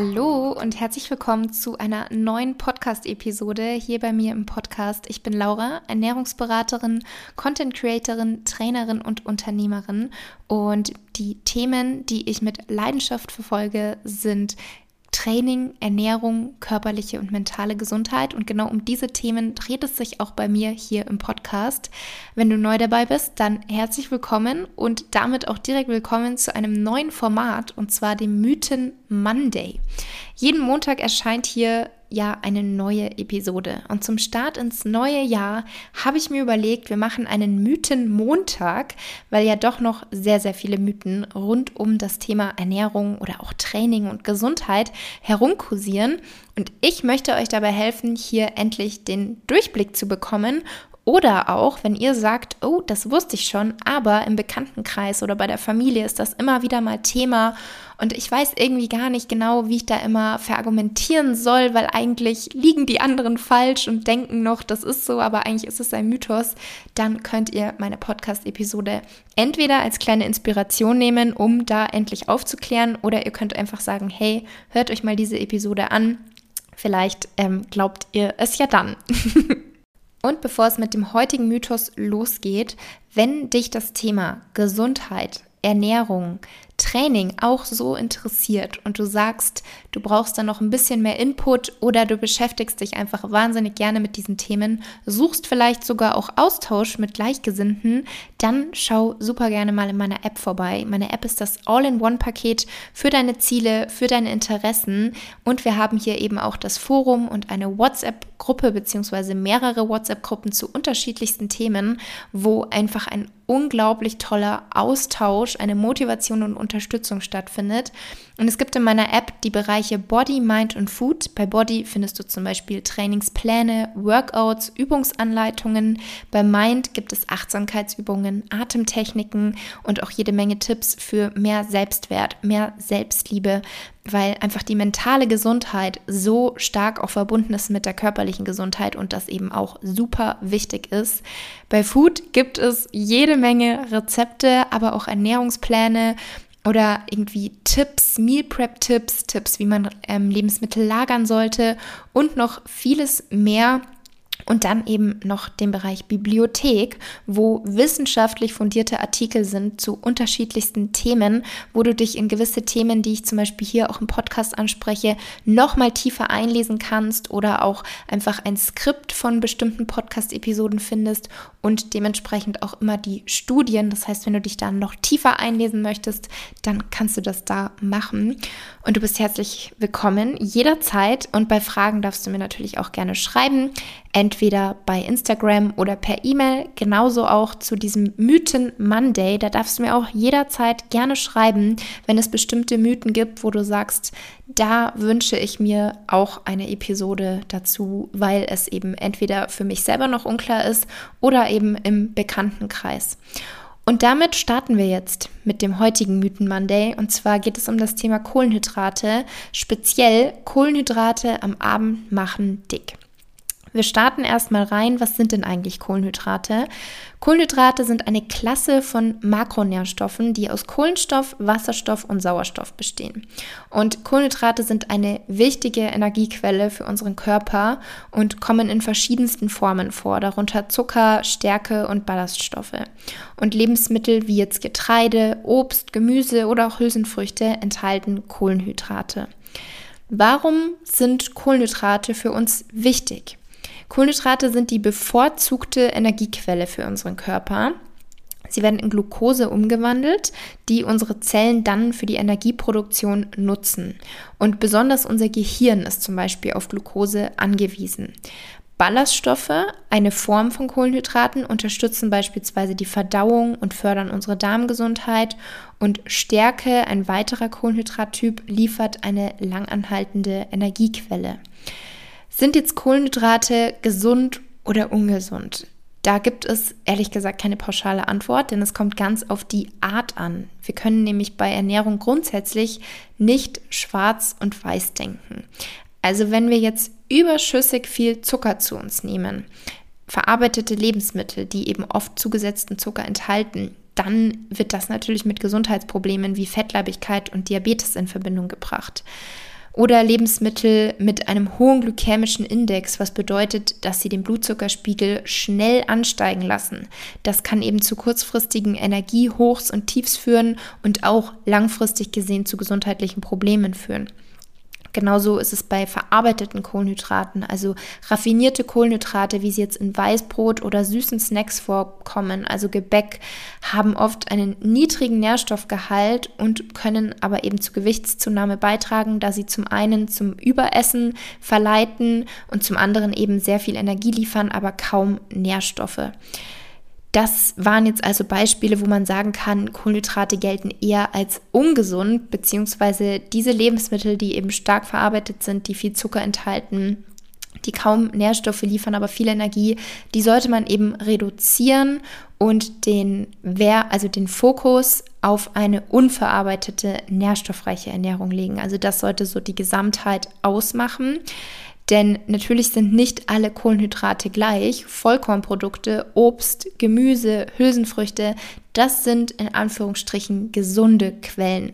Hallo und herzlich willkommen zu einer neuen Podcast-Episode hier bei mir im Podcast. Ich bin Laura, Ernährungsberaterin, Content Creatorin, Trainerin und Unternehmerin. Und die Themen, die ich mit Leidenschaft verfolge, sind Training, Ernährung, körperliche und mentale Gesundheit. Und genau um diese Themen dreht es sich auch bei mir hier im Podcast. Wenn du neu dabei bist, dann herzlich willkommen und damit auch direkt willkommen zu einem neuen Format und zwar dem Mythen Monday. Jeden Montag erscheint hier ja eine neue Episode. Und zum Start ins neue Jahr habe ich mir überlegt, wir machen einen Mythen-Montag, weil ja doch noch sehr, sehr viele Mythen rund um das Thema Ernährung oder auch Training und Gesundheit herumkursieren. Und ich möchte euch dabei helfen, hier endlich den Durchblick zu bekommen oder auch, wenn ihr sagt, oh, das wusste ich schon, aber im Bekanntenkreis oder bei der Familie ist das immer wieder mal Thema und ich weiß irgendwie gar nicht genau, wie ich da immer verargumentieren soll, weil eigentlich liegen die anderen falsch und denken noch, das ist so, aber eigentlich ist es ein Mythos, dann könnt ihr meine Podcast-Episode entweder als kleine Inspiration nehmen, um da endlich aufzuklären, oder ihr könnt einfach sagen, hey, hört euch mal diese Episode an. Vielleicht ähm, glaubt ihr es ja dann. Und bevor es mit dem heutigen Mythos losgeht, wenn dich das Thema Gesundheit, Ernährung, Training auch so interessiert und du sagst, du brauchst da noch ein bisschen mehr Input oder du beschäftigst dich einfach wahnsinnig gerne mit diesen Themen, suchst vielleicht sogar auch Austausch mit Gleichgesinnten, dann schau super gerne mal in meiner App vorbei. Meine App ist das All-in-One-Paket für deine Ziele, für deine Interessen und wir haben hier eben auch das Forum und eine WhatsApp-Gruppe beziehungsweise mehrere WhatsApp-Gruppen zu unterschiedlichsten Themen, wo einfach ein unglaublich toller Austausch, eine Motivation und Unterstützung stattfindet. Und es gibt in meiner App die Bereiche Body, Mind und Food. Bei Body findest du zum Beispiel Trainingspläne, Workouts, Übungsanleitungen. Bei Mind gibt es Achtsamkeitsübungen, Atemtechniken und auch jede Menge Tipps für mehr Selbstwert, mehr Selbstliebe, weil einfach die mentale Gesundheit so stark auch verbunden ist mit der körperlichen Gesundheit und das eben auch super wichtig ist. Bei Food gibt es jede Menge Rezepte, aber auch Ernährungspläne oder irgendwie Tipps, Meal Prep Tipps, Tipps, wie man ähm, Lebensmittel lagern sollte und noch vieles mehr und dann eben noch den Bereich Bibliothek, wo wissenschaftlich fundierte Artikel sind zu unterschiedlichsten Themen, wo du dich in gewisse Themen, die ich zum Beispiel hier auch im Podcast anspreche, nochmal tiefer einlesen kannst oder auch einfach ein Skript von bestimmten Podcast-Episoden findest und dementsprechend auch immer die Studien. Das heißt, wenn du dich da noch tiefer einlesen möchtest, dann kannst du das da machen. Und du bist herzlich willkommen jederzeit und bei Fragen darfst du mir natürlich auch gerne schreiben entweder bei Instagram oder per E-Mail. Genauso auch zu diesem Mythen Monday. Da darfst du mir auch jederzeit gerne schreiben, wenn es bestimmte Mythen gibt, wo du sagst, da wünsche ich mir auch eine Episode dazu, weil es eben entweder für mich selber noch unklar ist oder eben im Bekanntenkreis. Und damit starten wir jetzt mit dem heutigen Mythen Monday. Und zwar geht es um das Thema Kohlenhydrate. Speziell Kohlenhydrate am Abend machen dick. Wir starten erstmal rein. Was sind denn eigentlich Kohlenhydrate? Kohlenhydrate sind eine Klasse von Makronährstoffen, die aus Kohlenstoff, Wasserstoff und Sauerstoff bestehen. Und Kohlenhydrate sind eine wichtige Energiequelle für unseren Körper und kommen in verschiedensten Formen vor, darunter Zucker, Stärke und Ballaststoffe. Und Lebensmittel wie jetzt Getreide, Obst, Gemüse oder auch Hülsenfrüchte enthalten Kohlenhydrate. Warum sind Kohlenhydrate für uns wichtig? Kohlenhydrate sind die bevorzugte Energiequelle für unseren Körper. Sie werden in Glucose umgewandelt, die unsere Zellen dann für die Energieproduktion nutzen. Und besonders unser Gehirn ist zum Beispiel auf Glucose angewiesen. Ballaststoffe, eine Form von Kohlenhydraten, unterstützen beispielsweise die Verdauung und fördern unsere Darmgesundheit. Und Stärke, ein weiterer Kohlenhydrattyp, liefert eine langanhaltende Energiequelle. Sind jetzt Kohlenhydrate gesund oder ungesund? Da gibt es ehrlich gesagt keine pauschale Antwort, denn es kommt ganz auf die Art an. Wir können nämlich bei Ernährung grundsätzlich nicht schwarz und weiß denken. Also wenn wir jetzt überschüssig viel Zucker zu uns nehmen, verarbeitete Lebensmittel, die eben oft zugesetzten Zucker enthalten, dann wird das natürlich mit Gesundheitsproblemen wie Fettleibigkeit und Diabetes in Verbindung gebracht. Oder Lebensmittel mit einem hohen glykämischen Index, was bedeutet, dass sie den Blutzuckerspiegel schnell ansteigen lassen. Das kann eben zu kurzfristigen Energiehochs und Tiefs führen und auch langfristig gesehen zu gesundheitlichen Problemen führen. Genauso ist es bei verarbeiteten Kohlenhydraten, also raffinierte Kohlenhydrate, wie sie jetzt in Weißbrot oder süßen Snacks vorkommen, also Gebäck, haben oft einen niedrigen Nährstoffgehalt und können aber eben zu Gewichtszunahme beitragen, da sie zum einen zum Überessen verleiten und zum anderen eben sehr viel Energie liefern, aber kaum Nährstoffe. Das waren jetzt also Beispiele, wo man sagen kann, Kohlenhydrate gelten eher als ungesund, beziehungsweise diese Lebensmittel, die eben stark verarbeitet sind, die viel Zucker enthalten, die kaum Nährstoffe liefern, aber viel Energie, die sollte man eben reduzieren und den, also den Fokus auf eine unverarbeitete, nährstoffreiche Ernährung legen. Also das sollte so die Gesamtheit ausmachen. Denn natürlich sind nicht alle Kohlenhydrate gleich. Vollkornprodukte, Obst, Gemüse, Hülsenfrüchte, das sind in Anführungsstrichen gesunde Quellen.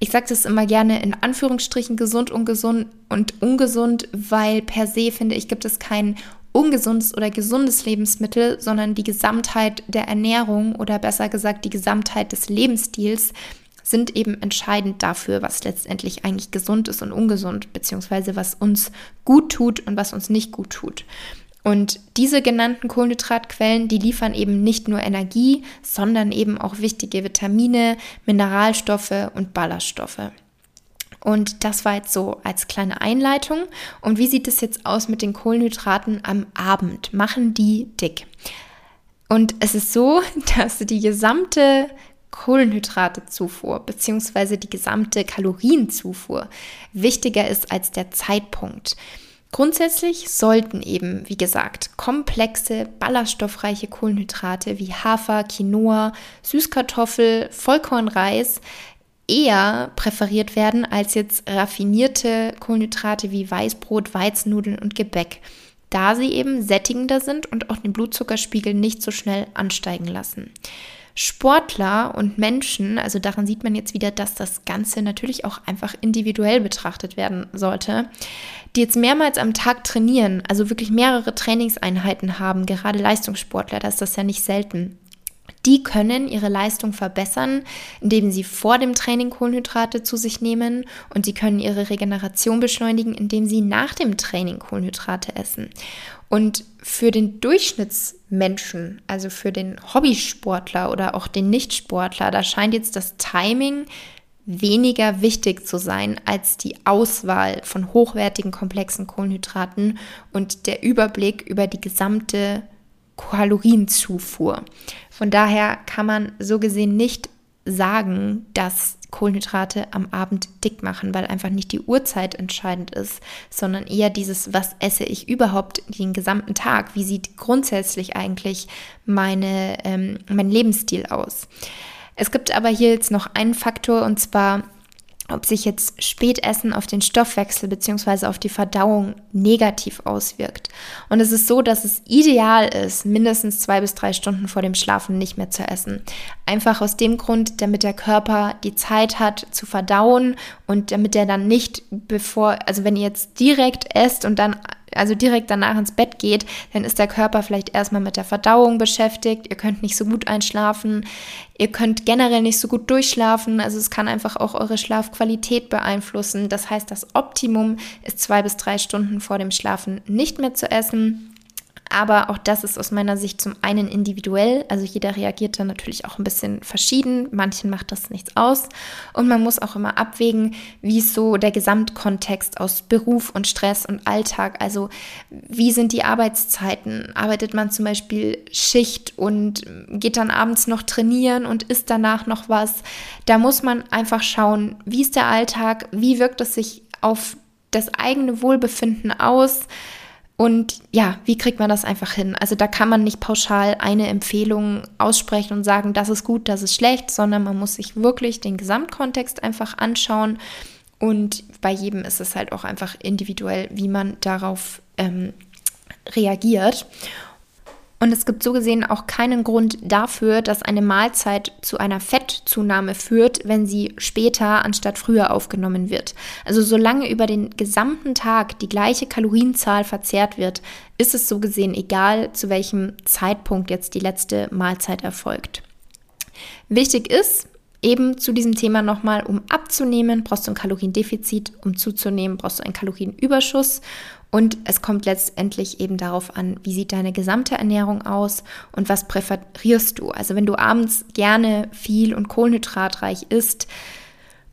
Ich sage das immer gerne in Anführungsstrichen gesund, ungesund und ungesund, weil per se finde ich, gibt es kein ungesundes oder gesundes Lebensmittel, sondern die Gesamtheit der Ernährung oder besser gesagt die Gesamtheit des Lebensstils sind eben entscheidend dafür, was letztendlich eigentlich gesund ist und ungesund, beziehungsweise was uns gut tut und was uns nicht gut tut. Und diese genannten Kohlenhydratquellen, die liefern eben nicht nur Energie, sondern eben auch wichtige Vitamine, Mineralstoffe und Ballaststoffe. Und das war jetzt so als kleine Einleitung. Und wie sieht es jetzt aus mit den Kohlenhydraten am Abend? Machen die dick? Und es ist so, dass die gesamte Kohlenhydratezufuhr bzw. die gesamte Kalorienzufuhr wichtiger ist als der Zeitpunkt. Grundsätzlich sollten eben, wie gesagt, komplexe, ballaststoffreiche Kohlenhydrate wie Hafer, Quinoa, Süßkartoffel, Vollkornreis eher präferiert werden als jetzt raffinierte Kohlenhydrate wie Weißbrot, Weizennudeln und Gebäck, da sie eben sättigender sind und auch den Blutzuckerspiegel nicht so schnell ansteigen lassen. Sportler und Menschen, also daran sieht man jetzt wieder, dass das Ganze natürlich auch einfach individuell betrachtet werden sollte, die jetzt mehrmals am Tag trainieren, also wirklich mehrere Trainingseinheiten haben, gerade Leistungssportler, da ist das ja nicht selten. Die können ihre Leistung verbessern, indem sie vor dem Training Kohlenhydrate zu sich nehmen und sie können ihre Regeneration beschleunigen, indem sie nach dem Training Kohlenhydrate essen. Und für den Durchschnittsmenschen, also für den Hobbysportler oder auch den Nichtsportler, da scheint jetzt das Timing weniger wichtig zu sein als die Auswahl von hochwertigen komplexen Kohlenhydraten und der Überblick über die gesamte Kalorienzufuhr. Von daher kann man so gesehen nicht sagen, dass Kohlenhydrate am Abend dick machen, weil einfach nicht die Uhrzeit entscheidend ist, sondern eher dieses, was esse ich überhaupt den gesamten Tag? Wie sieht grundsätzlich eigentlich meine, ähm, mein Lebensstil aus? Es gibt aber hier jetzt noch einen Faktor und zwar ob sich jetzt Spätessen auf den Stoffwechsel bzw. auf die Verdauung negativ auswirkt. Und es ist so, dass es ideal ist, mindestens zwei bis drei Stunden vor dem Schlafen nicht mehr zu essen. Einfach aus dem Grund, damit der Körper die Zeit hat zu verdauen und damit er dann nicht bevor, also wenn ihr jetzt direkt esst und dann also direkt danach ins Bett geht, dann ist der Körper vielleicht erstmal mit der Verdauung beschäftigt. Ihr könnt nicht so gut einschlafen. Ihr könnt generell nicht so gut durchschlafen. Also es kann einfach auch eure Schlafqualität beeinflussen. Das heißt, das Optimum ist zwei bis drei Stunden vor dem Schlafen nicht mehr zu essen. Aber auch das ist aus meiner Sicht zum einen individuell. Also jeder reagiert dann natürlich auch ein bisschen verschieden. Manchen macht das nichts aus. Und man muss auch immer abwägen, wie ist so der Gesamtkontext aus Beruf und Stress und Alltag. Also wie sind die Arbeitszeiten? Arbeitet man zum Beispiel Schicht und geht dann abends noch trainieren und isst danach noch was? Da muss man einfach schauen, wie ist der Alltag? Wie wirkt es sich auf das eigene Wohlbefinden aus? Und ja, wie kriegt man das einfach hin? Also da kann man nicht pauschal eine Empfehlung aussprechen und sagen, das ist gut, das ist schlecht, sondern man muss sich wirklich den Gesamtkontext einfach anschauen. Und bei jedem ist es halt auch einfach individuell, wie man darauf ähm, reagiert. Und es gibt so gesehen auch keinen Grund dafür, dass eine Mahlzeit zu einer Fettzunahme führt, wenn sie später anstatt früher aufgenommen wird. Also solange über den gesamten Tag die gleiche Kalorienzahl verzehrt wird, ist es so gesehen egal, zu welchem Zeitpunkt jetzt die letzte Mahlzeit erfolgt. Wichtig ist, eben zu diesem Thema nochmal, um abzunehmen, brauchst du ein Kaloriendefizit, um zuzunehmen, brauchst du einen Kalorienüberschuss und es kommt letztendlich eben darauf an, wie sieht deine gesamte Ernährung aus und was präferierst du. Also wenn du abends gerne viel und kohlenhydratreich isst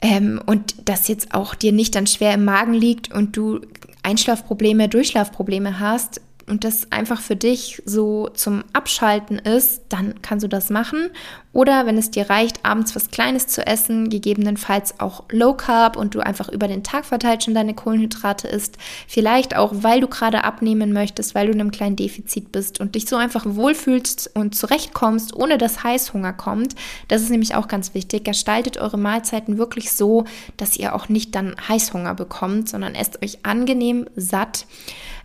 ähm, und das jetzt auch dir nicht dann schwer im Magen liegt und du Einschlafprobleme, Durchschlafprobleme hast, und das einfach für dich so zum Abschalten ist, dann kannst du das machen. Oder wenn es dir reicht, abends was Kleines zu essen, gegebenenfalls auch Low Carb und du einfach über den Tag verteilt schon deine Kohlenhydrate isst, vielleicht auch, weil du gerade abnehmen möchtest, weil du in einem kleinen Defizit bist und dich so einfach wohlfühlst und zurechtkommst, ohne dass Heißhunger kommt. Das ist nämlich auch ganz wichtig. Gestaltet eure Mahlzeiten wirklich so, dass ihr auch nicht dann Heißhunger bekommt, sondern esst euch angenehm satt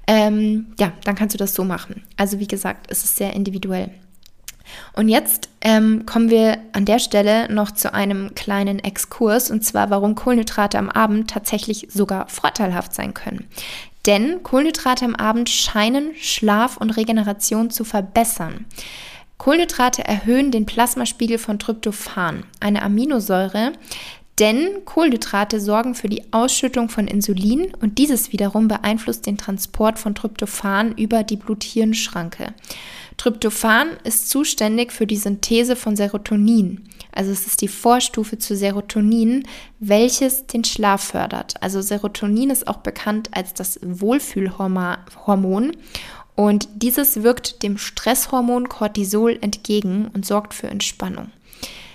ähm, ja, dann kannst du das so machen. Also wie gesagt, es ist sehr individuell. Und jetzt ähm, kommen wir an der Stelle noch zu einem kleinen Exkurs, und zwar warum Kohlenhydrate am Abend tatsächlich sogar vorteilhaft sein können. Denn Kohlenhydrate am Abend scheinen Schlaf und Regeneration zu verbessern. Kohlenhydrate erhöhen den Plasmaspiegel von Tryptophan, eine Aminosäure, denn Kohlenhydrate sorgen für die Ausschüttung von Insulin und dieses wiederum beeinflusst den Transport von Tryptophan über die Blut-Hirn-Schranke. Tryptophan ist zuständig für die Synthese von Serotonin. Also es ist die Vorstufe zu Serotonin, welches den Schlaf fördert. Also Serotonin ist auch bekannt als das Wohlfühlhormon und dieses wirkt dem Stresshormon Cortisol entgegen und sorgt für Entspannung.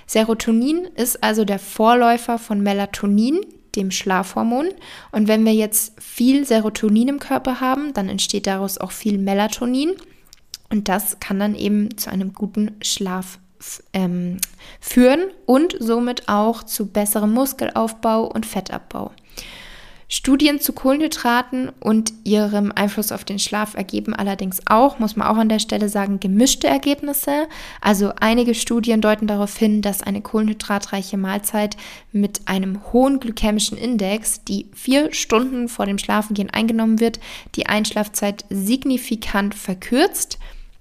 Serotonin ist also der Vorläufer von Melatonin, dem Schlafhormon. Und wenn wir jetzt viel Serotonin im Körper haben, dann entsteht daraus auch viel Melatonin. Und das kann dann eben zu einem guten Schlaf ähm, führen und somit auch zu besserem Muskelaufbau und Fettabbau. Studien zu Kohlenhydraten und ihrem Einfluss auf den Schlaf ergeben allerdings auch, muss man auch an der Stelle sagen, gemischte Ergebnisse. Also einige Studien deuten darauf hin, dass eine kohlenhydratreiche Mahlzeit mit einem hohen glykämischen Index, die vier Stunden vor dem Schlafengehen eingenommen wird, die Einschlafzeit signifikant verkürzt.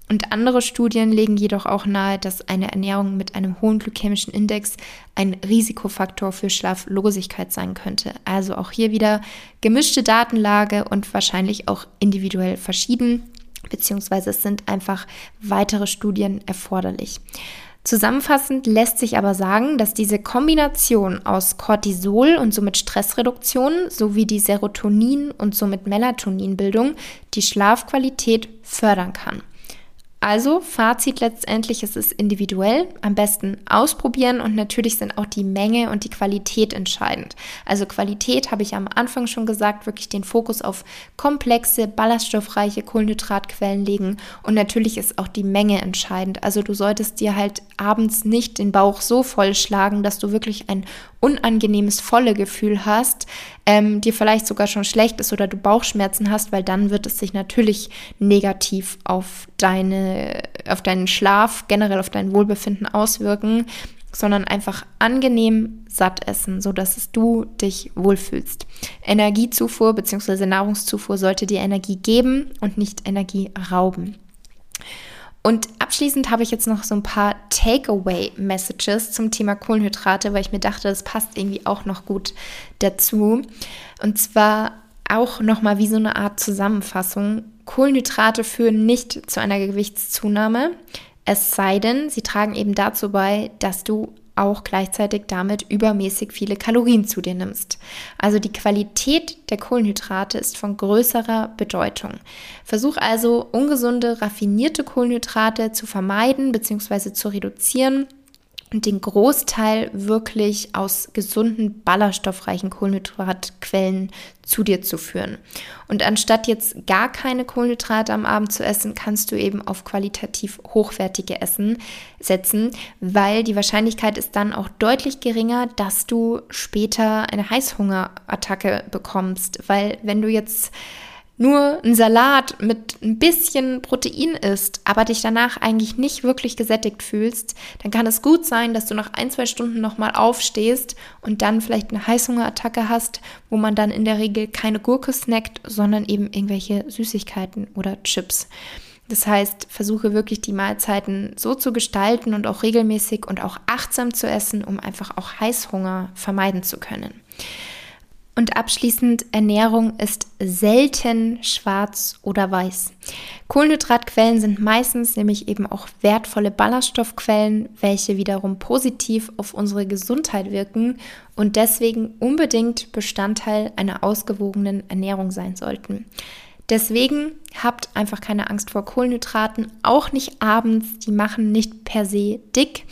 Und andere Studien legen jedoch auch nahe, dass eine Ernährung mit einem hohen glykämischen Index ein Risikofaktor für Schlaflosigkeit sein könnte. Also auch hier wieder gemischte Datenlage und wahrscheinlich auch individuell verschieden, beziehungsweise es sind einfach weitere Studien erforderlich. Zusammenfassend lässt sich aber sagen, dass diese Kombination aus Cortisol und somit Stressreduktion sowie die Serotonin und somit Melatoninbildung die Schlafqualität fördern kann. Also Fazit letztendlich, es ist individuell, am besten ausprobieren und natürlich sind auch die Menge und die Qualität entscheidend. Also Qualität habe ich am Anfang schon gesagt, wirklich den Fokus auf komplexe, ballaststoffreiche Kohlenhydratquellen legen und natürlich ist auch die Menge entscheidend. Also du solltest dir halt abends nicht den Bauch so voll schlagen, dass du wirklich ein unangenehmes, volle Gefühl hast, ähm, dir vielleicht sogar schon schlecht ist oder du Bauchschmerzen hast, weil dann wird es sich natürlich negativ auf deine, auf deinen Schlaf, generell auf dein Wohlbefinden auswirken, sondern einfach angenehm satt essen, so dass du dich wohlfühlst. Energiezufuhr bzw. Nahrungszufuhr sollte dir Energie geben und nicht Energie rauben. Und abschließend habe ich jetzt noch so ein paar Takeaway-Messages zum Thema Kohlenhydrate, weil ich mir dachte, das passt irgendwie auch noch gut dazu. Und zwar auch nochmal wie so eine Art Zusammenfassung. Kohlenhydrate führen nicht zu einer Gewichtszunahme, es sei denn, sie tragen eben dazu bei, dass du auch gleichzeitig damit übermäßig viele Kalorien zu dir nimmst. Also die Qualität der Kohlenhydrate ist von größerer Bedeutung. Versuch also ungesunde, raffinierte Kohlenhydrate zu vermeiden bzw. zu reduzieren und den Großteil wirklich aus gesunden, ballaststoffreichen Kohlenhydratquellen zu dir zu führen. Und anstatt jetzt gar keine Kohlenhydrate am Abend zu essen, kannst du eben auf qualitativ hochwertige Essen setzen, weil die Wahrscheinlichkeit ist dann auch deutlich geringer, dass du später eine Heißhungerattacke bekommst, weil wenn du jetzt nur einen Salat mit ein bisschen Protein isst, aber dich danach eigentlich nicht wirklich gesättigt fühlst, dann kann es gut sein, dass du nach ein, zwei Stunden nochmal aufstehst und dann vielleicht eine Heißhungerattacke hast, wo man dann in der Regel keine Gurke snackt, sondern eben irgendwelche Süßigkeiten oder Chips. Das heißt, versuche wirklich die Mahlzeiten so zu gestalten und auch regelmäßig und auch achtsam zu essen, um einfach auch Heißhunger vermeiden zu können. Und abschließend, Ernährung ist selten schwarz oder weiß. Kohlenhydratquellen sind meistens nämlich eben auch wertvolle Ballaststoffquellen, welche wiederum positiv auf unsere Gesundheit wirken und deswegen unbedingt Bestandteil einer ausgewogenen Ernährung sein sollten. Deswegen habt einfach keine Angst vor Kohlenhydraten, auch nicht abends, die machen nicht per se dick.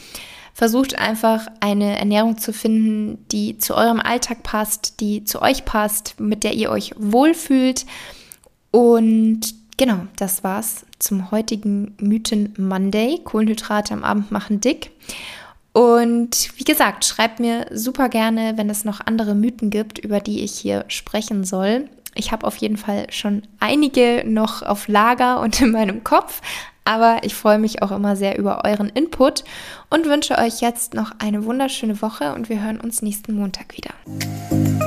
Versucht einfach eine Ernährung zu finden, die zu eurem Alltag passt, die zu euch passt, mit der ihr euch wohlfühlt. Und genau, das war's zum heutigen Mythen Monday. Kohlenhydrate am Abend machen dick. Und wie gesagt, schreibt mir super gerne, wenn es noch andere Mythen gibt, über die ich hier sprechen soll. Ich habe auf jeden Fall schon einige noch auf Lager und in meinem Kopf, aber ich freue mich auch immer sehr über euren Input und wünsche euch jetzt noch eine wunderschöne Woche und wir hören uns nächsten Montag wieder.